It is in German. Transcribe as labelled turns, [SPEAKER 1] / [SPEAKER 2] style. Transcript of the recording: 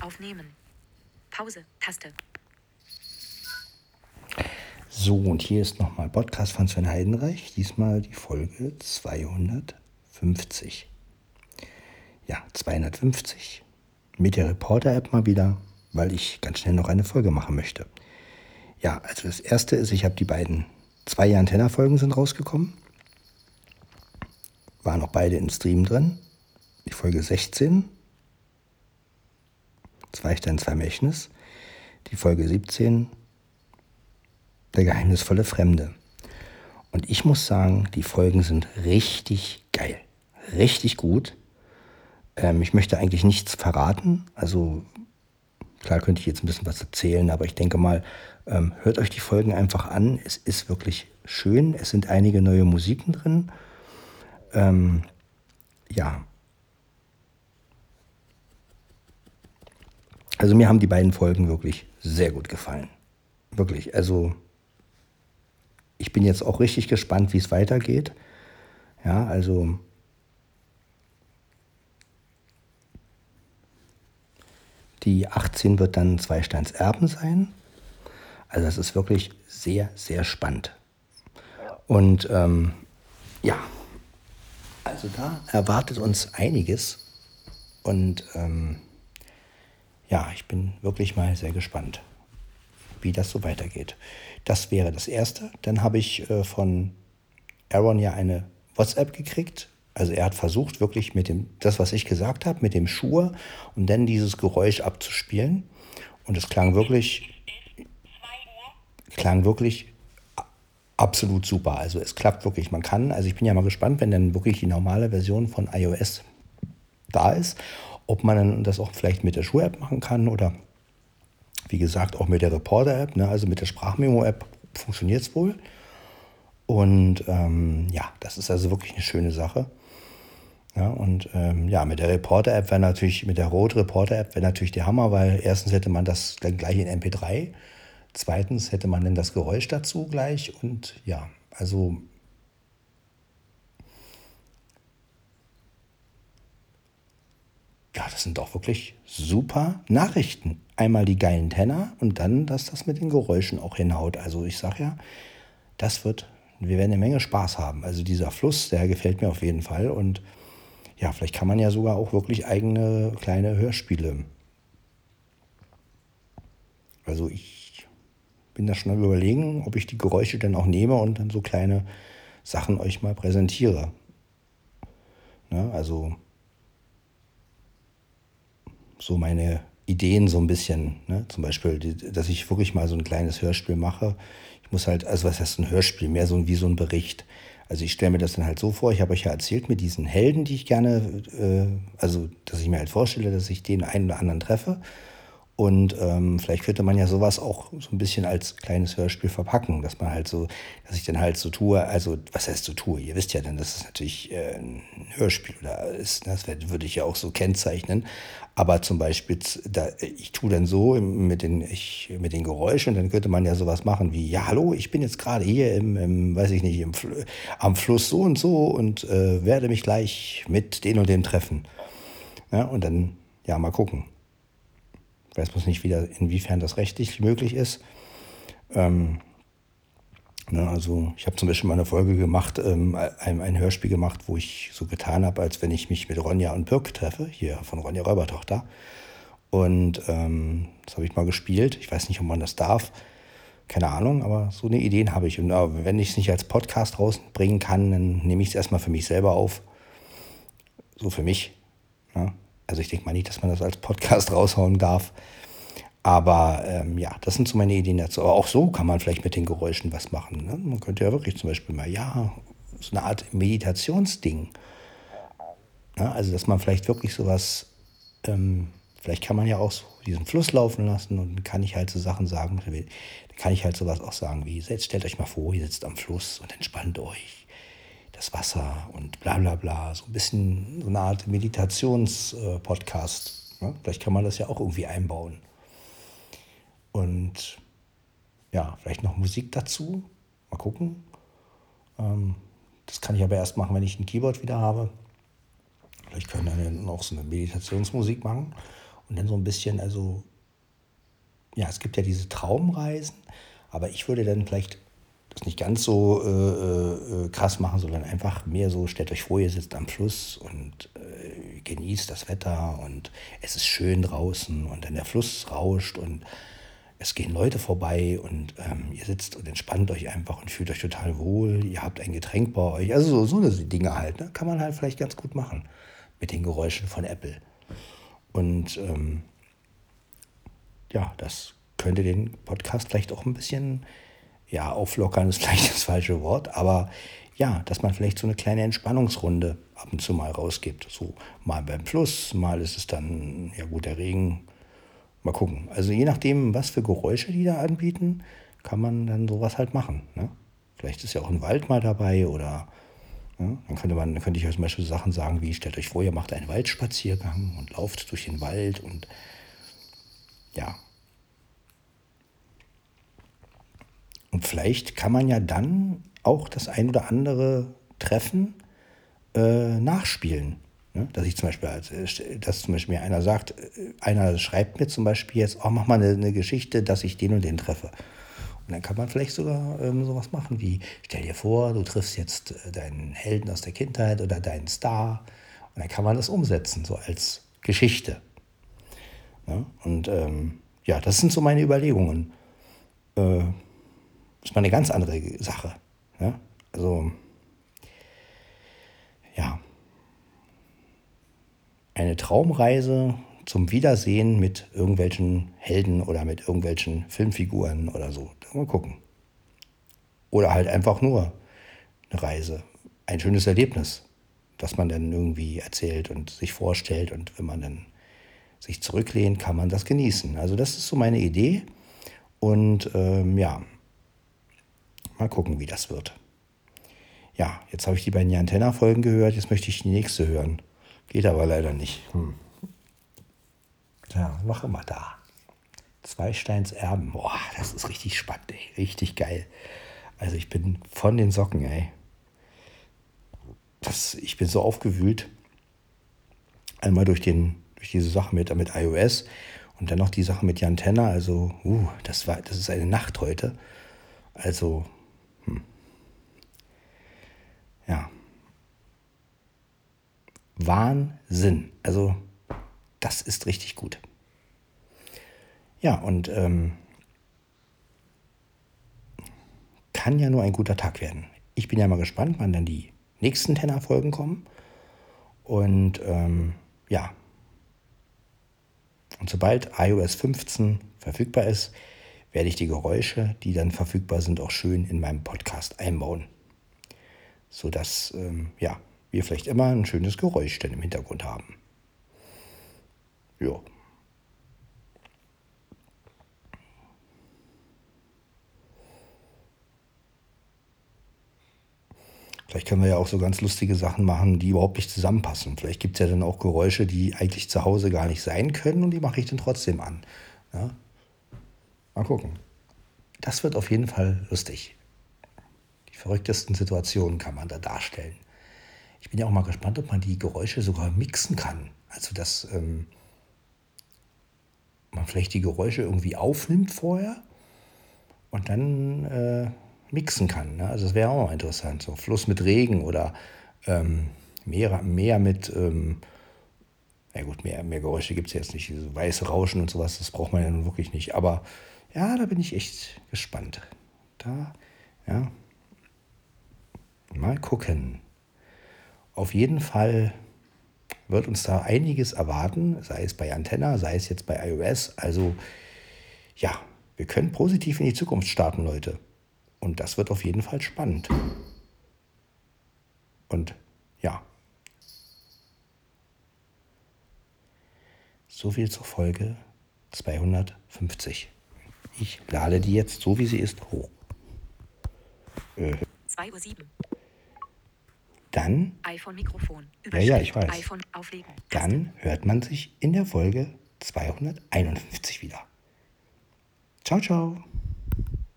[SPEAKER 1] Aufnehmen. Pause. Taste.
[SPEAKER 2] So, und hier ist nochmal Podcast von Sven Heidenreich. Diesmal die Folge 250. Ja, 250. Mit der Reporter-App mal wieder, weil ich ganz schnell noch eine Folge machen möchte. Ja, also das erste ist, ich habe die beiden zwei Antenna-Folgen sind rausgekommen. Waren auch beide im Stream drin. Die Folge 16 Zweistein Vermächtnis, die Folge 17, Der geheimnisvolle Fremde. Und ich muss sagen, die Folgen sind richtig geil, richtig gut. Ähm, ich möchte eigentlich nichts verraten, also klar könnte ich jetzt ein bisschen was erzählen, aber ich denke mal, ähm, hört euch die Folgen einfach an. Es ist wirklich schön, es sind einige neue Musiken drin. Ähm, ja, Also mir haben die beiden Folgen wirklich sehr gut gefallen. Wirklich. Also ich bin jetzt auch richtig gespannt, wie es weitergeht. Ja, also die 18 wird dann Zweisteins Erben sein. Also das ist wirklich sehr, sehr spannend. Und ähm, ja, also da erwartet uns einiges. Und ähm, ja, ich bin wirklich mal sehr gespannt, wie das so weitergeht. Das wäre das Erste. Dann habe ich äh, von Aaron ja eine WhatsApp gekriegt. Also er hat versucht, wirklich mit dem, das, was ich gesagt habe, mit dem Schuhe und dann dieses Geräusch abzuspielen. Und es klang wirklich, klang wirklich absolut super. Also es klappt wirklich. Man kann, also ich bin ja mal gespannt, wenn dann wirklich die normale Version von iOS da ist ob man das auch vielleicht mit der Schuh-App machen kann oder wie gesagt auch mit der Reporter-App, ne? also mit der Sprachmemo-App funktioniert es wohl. Und ähm, ja, das ist also wirklich eine schöne Sache. Ja, und ähm, ja, mit der Reporter-App wäre natürlich, mit der Rot-Reporter-App wäre natürlich der Hammer, weil erstens hätte man das dann gleich in MP3, zweitens hätte man dann das Geräusch dazu gleich und ja, also das sind doch wirklich super Nachrichten. Einmal die geilen Tenner und dann, dass das mit den Geräuschen auch hinhaut. Also ich sage ja, das wird, wir werden eine Menge Spaß haben. Also dieser Fluss, der gefällt mir auf jeden Fall. Und ja, vielleicht kann man ja sogar auch wirklich eigene kleine Hörspiele. Also ich bin da schon am überlegen, ob ich die Geräusche dann auch nehme und dann so kleine Sachen euch mal präsentiere. Ne? Also so meine Ideen so ein bisschen. Ne? Zum Beispiel, dass ich wirklich mal so ein kleines Hörspiel mache. Ich muss halt, also was heißt ein Hörspiel? Mehr so wie so ein Bericht. Also ich stelle mir das dann halt so vor, ich habe euch ja erzählt mit diesen Helden, die ich gerne, äh, also dass ich mir halt vorstelle, dass ich den einen oder anderen treffe. Und ähm, vielleicht könnte man ja sowas auch so ein bisschen als kleines Hörspiel verpacken, dass man halt so, dass ich dann halt so tue, also was heißt so tue? Ihr wisst ja dann, das ist natürlich äh, ein Hörspiel oder ist, das würde ich ja auch so kennzeichnen. Aber zum Beispiel, da, ich tue dann so mit den, ich, mit den Geräuschen, dann könnte man ja sowas machen wie, ja, hallo, ich bin jetzt gerade hier im, im, weiß ich nicht, im, am Fluss so und so und äh, werde mich gleich mit den und dem treffen. Ja, und dann, ja, mal gucken weiß bloß nicht wieder, inwiefern das rechtlich möglich ist. Ähm, ne, also ich habe zum Beispiel mal eine Folge gemacht, ähm, ein, ein, Hörspiel gemacht, wo ich so getan habe, als wenn ich mich mit Ronja und Birk treffe, hier von Ronja Räubertochter. Und ähm, das habe ich mal gespielt. Ich weiß nicht, ob man das darf. Keine Ahnung, aber so eine Idee habe ich. Und äh, wenn ich es nicht als Podcast rausbringen kann, dann nehme ich es erstmal für mich selber auf. So für mich. Ne? Also ich denke mal nicht, dass man das als Podcast raushauen darf. Aber ähm, ja, das sind so meine Ideen dazu. Aber auch so kann man vielleicht mit den Geräuschen was machen. Ne? Man könnte ja wirklich zum Beispiel mal, ja, so eine Art Meditationsding. Ne? Also, dass man vielleicht wirklich sowas, ähm, vielleicht kann man ja auch so diesen Fluss laufen lassen und kann ich halt so Sachen sagen, dann kann ich halt sowas auch sagen wie, jetzt stellt euch mal vor, ihr sitzt am Fluss und entspannt euch das Wasser und bla bla bla. So ein bisschen so eine Art Meditations-Podcast. Ne? Vielleicht kann man das ja auch irgendwie einbauen. Und ja, vielleicht noch Musik dazu. Mal gucken. Ähm, das kann ich aber erst machen, wenn ich ein Keyboard wieder habe. Vielleicht können wir dann auch so eine Meditationsmusik machen. Und dann so ein bisschen, also, ja, es gibt ja diese Traumreisen, aber ich würde dann vielleicht das nicht ganz so äh, äh, krass machen, sondern einfach mehr so, stellt euch vor, ihr sitzt am Fluss und äh, genießt das Wetter und es ist schön draußen und dann der Fluss rauscht und es gehen Leute vorbei und ähm, ihr sitzt und entspannt euch einfach und fühlt euch total wohl. Ihr habt ein Getränk bei euch. Also so, so eine Dinge halt. Ne? Kann man halt vielleicht ganz gut machen mit den Geräuschen von Apple. Und ähm, ja, das könnte den Podcast vielleicht auch ein bisschen, ja, auflockern ist vielleicht das falsche Wort, aber ja, dass man vielleicht so eine kleine Entspannungsrunde ab und zu mal rausgibt. So mal beim Fluss, mal ist es dann, ja gut, der Regen Mal gucken. Also je nachdem, was für Geräusche die da anbieten, kann man dann sowas halt machen. Ne? Vielleicht ist ja auch ein Wald mal dabei oder ne? dann könnte man, dann könnte ich euch zum Beispiel Sachen sagen wie, stellt euch vor, ihr macht einen Waldspaziergang und lauft durch den Wald und ja. Und vielleicht kann man ja dann auch das ein oder andere Treffen äh, nachspielen. Ne? Dass ich zum Beispiel, äh, dass zum Beispiel mir einer sagt, äh, einer schreibt mir zum Beispiel jetzt, oh, mach mal eine, eine Geschichte, dass ich den und den treffe. Und dann kann man vielleicht sogar ähm, sowas machen wie, stell dir vor, du triffst jetzt äh, deinen Helden aus der Kindheit oder deinen Star. Und dann kann man das umsetzen, so als Geschichte. Ja? Ne? Und ähm, ja, das sind so meine Überlegungen. Äh, ist mal eine ganz andere Sache. Ja? Also, ja eine Traumreise zum Wiedersehen mit irgendwelchen Helden oder mit irgendwelchen Filmfiguren oder so. Mal gucken. Oder halt einfach nur eine Reise. Ein schönes Erlebnis, das man dann irgendwie erzählt und sich vorstellt. Und wenn man dann sich zurücklehnt, kann man das genießen. Also das ist so meine Idee. Und ähm, ja, mal gucken, wie das wird. Ja, jetzt habe ich die beiden Antenna-Folgen gehört, jetzt möchte ich die nächste hören. Geht aber leider nicht. Hm. Ja, noch immer da. Zweisteins Erben. Boah, das ist richtig spannend, ey. Richtig geil. Also ich bin von den Socken, ey. Das, ich bin so aufgewühlt. Einmal durch, den, durch diese Sache mit, mit iOS und dann noch die Sache mit Jantenna. Also, uh, das, war, das ist eine Nacht heute. Also. Ja. Wahnsinn. Also das ist richtig gut. Ja, und ähm, kann ja nur ein guter Tag werden. Ich bin ja mal gespannt, wann dann die nächsten Tenor-Folgen kommen. Und ähm, ja. Und sobald iOS 15 verfügbar ist, werde ich die Geräusche, die dann verfügbar sind, auch schön in meinem Podcast einbauen. Sodass, ähm, ja, wir vielleicht immer ein schönes Geräusch dann im Hintergrund haben. Ja. Vielleicht können wir ja auch so ganz lustige Sachen machen, die überhaupt nicht zusammenpassen. Vielleicht gibt es ja dann auch Geräusche, die eigentlich zu Hause gar nicht sein können und die mache ich dann trotzdem an. Ja? Mal gucken. Das wird auf jeden Fall lustig. Die verrücktesten Situationen kann man da darstellen. Ich bin ja auch mal gespannt, ob man die Geräusche sogar mixen kann. Also, dass ähm, man vielleicht die Geräusche irgendwie aufnimmt vorher und dann äh, mixen kann. Ne? Also, das wäre auch mal interessant. So Fluss mit Regen oder ähm, Meer, Meer mit. Ähm, ja gut, mehr, mehr Geräusche gibt es jetzt nicht. Diese weiße Rauschen und sowas, das braucht man ja nun wirklich nicht. Aber ja, da bin ich echt gespannt. Da, ja. Mal gucken. Auf jeden Fall wird uns da einiges erwarten, sei es bei Antenna, sei es jetzt bei iOS. Also ja, wir können positiv in die Zukunft starten, Leute. Und das wird auf jeden Fall spannend. Und ja. So viel zur Folge 250. Ich lade die jetzt so wie sie ist hoch.
[SPEAKER 1] Äh. 2 Uhr 7.
[SPEAKER 2] Dann. Ja, ja, ich weiß. Dann hört man sich in der Folge 251 wieder. Ciao, ciao.